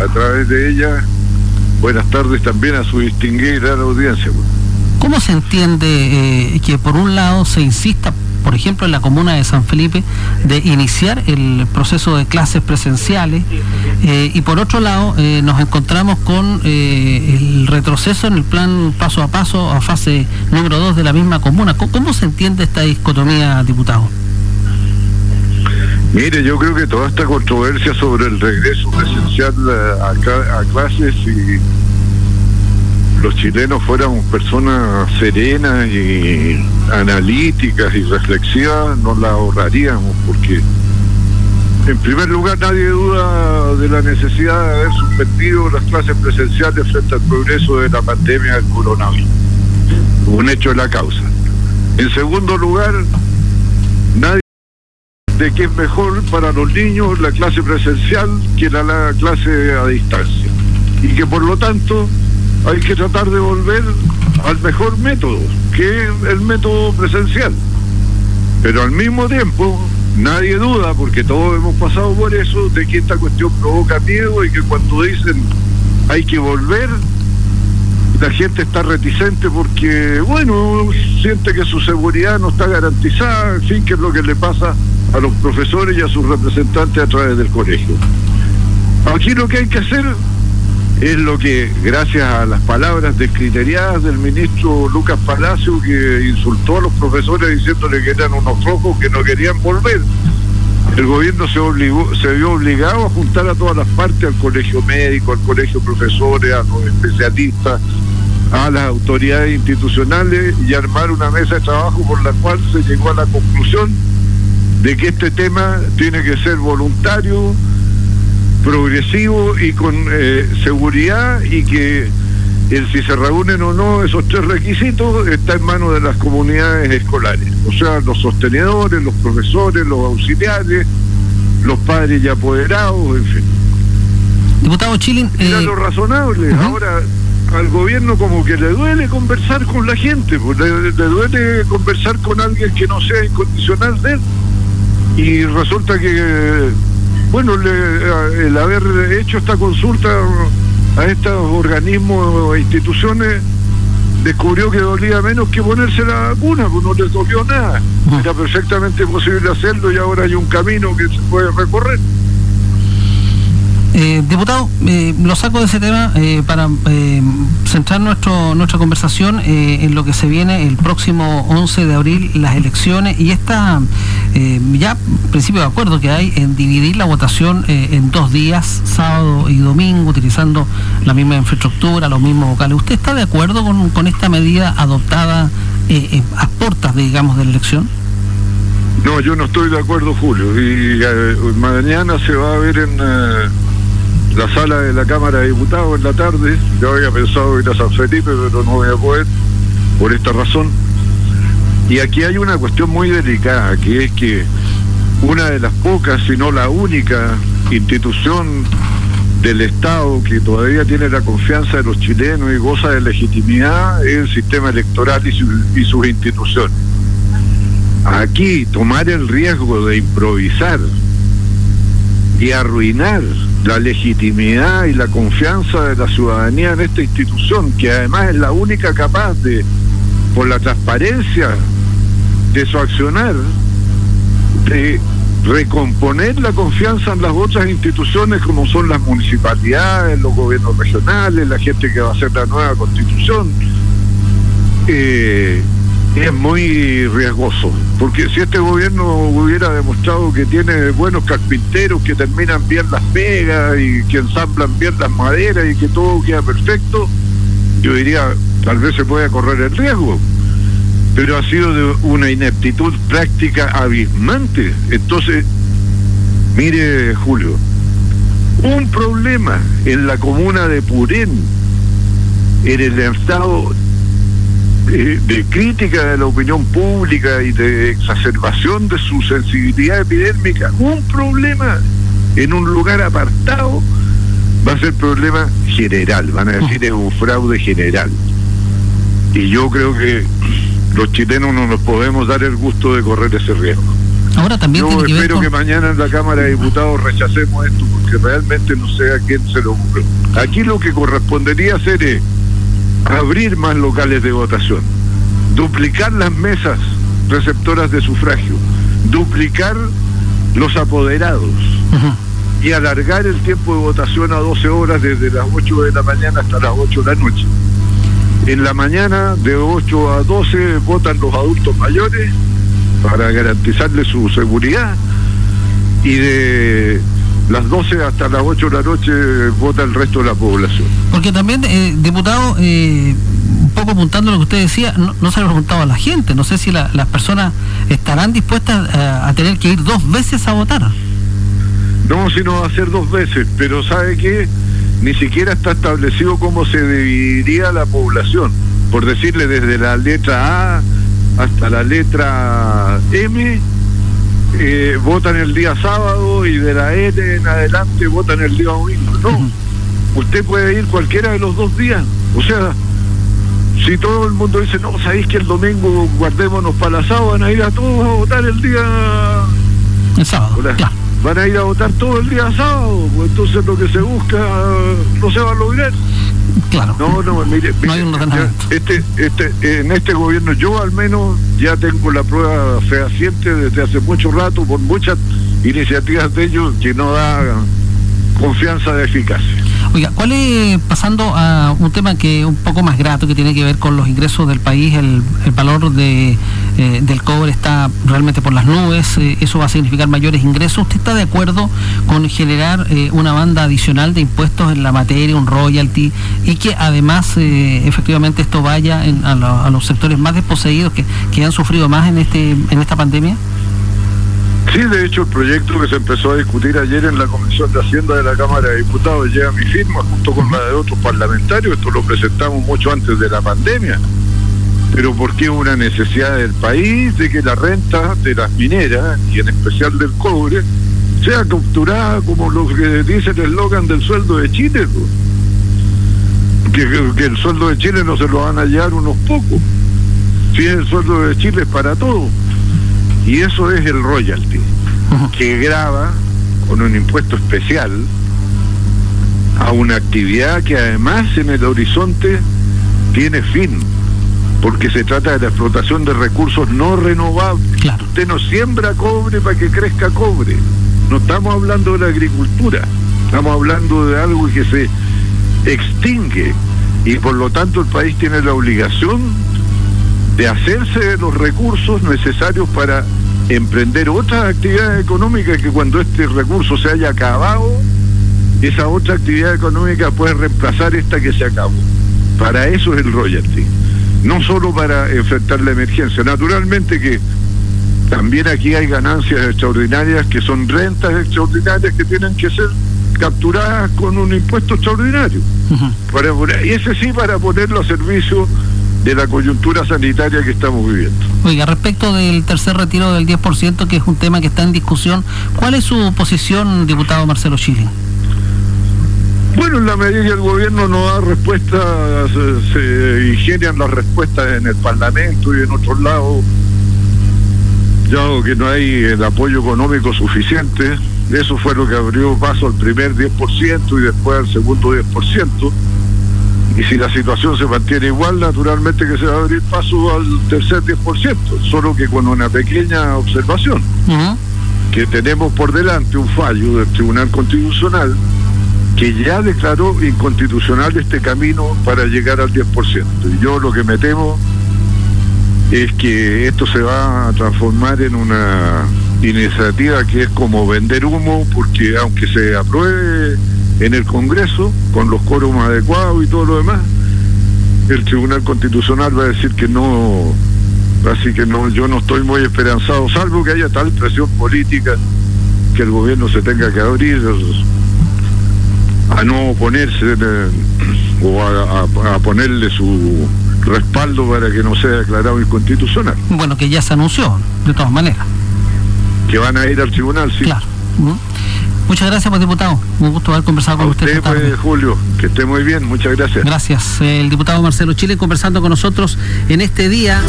a través de ella buenas tardes también a su distinguida audiencia. ¿Cómo se entiende eh, que por un lado se insista, por ejemplo, en la comuna de San Felipe, de iniciar el proceso de clases presenciales eh, y por otro lado eh, nos encontramos con el retroceso en el plan paso a paso a fase número 2 de la misma comuna? ¿Cómo, se entiende esta dicotomía, diputado? Mire, yo creo que toda esta controversia sobre el regreso presencial a, a clases y los chilenos fuéramos personas serenas y analíticas y reflexivas, nos la ahorraríamos, porque en primer lugar nadie duda de la necesidad de haber suspendido las clases presenciales frente al progreso de la pandemia del coronavirus. Un hecho de la causa. En segundo lugar, nadie de que es mejor para los niños la clase presencial que la clase a distancia. Y que por lo tanto hay que tratar de volver al mejor método, que es el método presencial. Pero al mismo tiempo, nadie duda, porque todos hemos pasado por eso, de que esta cuestión provoca miedo y que cuando dicen hay que volver, la gente está reticente porque, bueno, siente que su seguridad no está garantizada, en fin, que es lo que le pasa a los profesores y a sus representantes a través del colegio. Aquí lo que hay que hacer es lo que, gracias a las palabras descriteriadas del ministro Lucas Palacio, que insultó a los profesores diciéndole que eran unos flojos que no querían volver, el gobierno se, obligó, se vio obligado a juntar a todas las partes, al colegio médico, al colegio profesores, a los especialistas, a las autoridades institucionales y armar una mesa de trabajo por la cual se llegó a la conclusión de que este tema tiene que ser voluntario, progresivo y con eh, seguridad y que el si se reúnen o no esos tres requisitos está en manos de las comunidades escolares, o sea, los sostenedores, los profesores, los auxiliares, los padres y apoderados, en fin. Diputado Chilin. Era eh, lo razonable. Ahora, al gobierno como que le duele conversar con la gente, pues, le, duele conversar con alguien que no sea incondicional de él. Y resulta que bueno, el haber hecho esta consulta a estos organismos e instituciones descubrió que dolía menos que ponerse la vacuna, pues no les dolió nada. Era perfectamente posible hacerlo y ahora hay un camino que se puede recorrer. Eh, diputado, eh, lo saco de ese tema eh, para centrar nuestro, nuestra conversación en lo que se viene el próximo 11 de abril, las elecciones, y esta ya principio de acuerdo que hay en dividir la votación en dos días, sábado y domingo, utilizando la misma infraestructura, los mismos vocales. ¿Usted está de acuerdo con, con esta medida adoptada a puertas, digamos, de la elección? No, yo no estoy de acuerdo, Julio. Y mañana se va a ver en la sala de la Cámara de Diputados en la tarde. Yo había pensado ir a San Felipe, pero no voy a poder por esta razón. Y aquí hay una cuestión muy delicada, que es que una de las pocas, si no la única institución del Estado que todavía tiene la confianza de los chilenos y goza de legitimidad es el sistema electoral y, y sus instituciones. Aquí tomar el riesgo de improvisar y arruinar la legitimidad y la confianza de la ciudadanía en esta institución, que además es la única capaz de, por la transparencia de su accionar, de recomponer la confianza en las otras instituciones como son las municipalidades, los gobiernos regionales, la gente que va a hacer la nueva constitución. Eh, es muy riesgoso, porque si este gobierno hubiera demostrado que tiene buenos carpinteros que terminan bien las pegas y que ensamblan bien las maderas y que todo queda perfecto, yo diría, tal vez se pueda correr el riesgo, pero ha sido de una ineptitud práctica abismante. Entonces, mire Julio, un problema en la comuna de Purén, en el estado de, crítica de la opinión pública y de exacerbación de su sensibilidad epidémica, un problema en un lugar apartado va a ser problema general, van a decir es un fraude general. Y yo creo que los chilenos no nos podemos dar el gusto de correr ese riesgo. Ahora también Yo tiene que ver espero con- que mañana en la Cámara de Diputados rechacemos esto porque realmente no sé a quién se lo ocurrió. Aquí lo que correspondería hacer es abrir más locales de votación, duplicar las mesas receptoras de sufragio, duplicar los apoderados y alargar el tiempo de votación a 12 horas desde las 8 de la mañana hasta las 8 de la noche. En la mañana de 8 a 12 votan los adultos mayores para garantizarles su seguridad y de las 12 hasta las 8 de la noche vota el resto de la población. Porque también, eh, diputado, eh, un poco apuntando lo que usted decía, no, no se lo ha preguntado a la gente. No sé si la- las personas estarán dispuestas a, a tener que ir dos veces a votar. No, sino va a ser dos veces, pero ¿sabe qué? Ni siquiera está establecido cómo se dividiría la población. Por decirle, desde la letra A hasta la letra M, eh, votan el día sábado y de la N en adelante votan el día domingo. No, usted puede ir cualquiera de los dos días. O sea, si todo el mundo dice, no, sabéis que el domingo guardémonos para la sábado, van a ir a todos a votar el día El sábado. Hola. Claro. Van a ir a votar todo el día sábado, pues entonces lo que se busca no se va a lograr. Claro. No, no, mire, No hay un ordenamiento. este, este, en este gobierno yo al menos ya tengo la prueba fehaciente desde hace mucho rato por muchas iniciativas de ellos que no da confianza de eficacia. Oiga, ¿cuál es, pasando a un tema que un poco más grato, que tiene que ver con los ingresos del país, el, el valor de, eh, del cobre está realmente por las nubes, eh, eso va a significar mayores ingresos. ¿Usted está de acuerdo con generar eh, una banda adicional de impuestos en la materia, un royalty, y que además efectivamente esto vaya en- a, lo- a los sectores más desposeídos que, que han sufrido más en, este, en esta pandemia? Sí, de hecho, el proyecto que se empezó a discutir ayer en la Comisión de Hacienda de la Cámara de Diputados lleva mi firma junto con la de otros parlamentarios. Esto lo presentamos mucho antes de la pandemia. Pero porque es una necesidad del país de que la renta de las mineras, y en especial del cobre, sea capturada como lo que dice el eslogan del sueldo de Chile. Que, el sueldo de Chile no se lo van a hallar unos pocos. Si es el sueldo de Chile es para todos. Y eso es el royalty, que graba con un impuesto especial a una actividad que además en el horizonte tiene fin, porque se trata de la explotación de recursos no renovables. Claro. Usted no siembra cobre para que crezca cobre. No estamos hablando de la agricultura, estamos hablando de algo que se extingue y por lo tanto el país tiene la obligación de hacerse de los recursos necesarios para emprender otras actividades económicas que cuando este recurso se haya acabado, esa otra actividad económica puede reemplazar esta que se acabó. Para eso es el royalty, no solo para enfrentar la emergencia. Naturalmente que también aquí hay ganancias extraordinarias que son rentas extraordinarias que tienen que ser capturadas con un impuesto extraordinario. Para y ese sí para ponerlo a servicio de la coyuntura sanitaria que estamos viviendo. Oiga, respecto del tercer retiro del 10%, que es un tema que está en discusión, ¿cuál es su posición, diputado Marcelo Chile? Bueno, en la medida que el gobierno no da respuestas, se, se ingenian las respuestas en el Parlamento y en otros lados, ya que no hay el apoyo económico suficiente, eso fue lo que abrió paso al primer 10% y después al segundo 10%. Y si la situación se mantiene igual, naturalmente que se va a abrir paso al tercer 10%, solo que con una pequeña observación. Que tenemos por delante un fallo del Tribunal Constitucional que ya declaró inconstitucional este camino para llegar al 10%. Y yo lo que me temo es que esto se va a transformar en una iniciativa que es como vender humo, porque aunque se apruebe en el Congreso con los quórum adecuados y todo lo demás, el Tribunal Constitucional va a decir que no, así que no, yo no estoy muy esperanzado, salvo que haya tal presión política que el gobierno se tenga que abrir a no oponerse eh, o a, a- a ponerle su respaldo para que no sea declarado inconstitucional. Bueno, que ya se anunció, de todas maneras. Que van a ir al tribunal, sí. Claro. Muchas gracias, pues, diputado. Un gusto haber conversado A con usted usted, tarde. pues, Julio, que esté muy bien, muchas gracias. Gracias. El diputado Marcelo Chile conversando con nosotros en este día.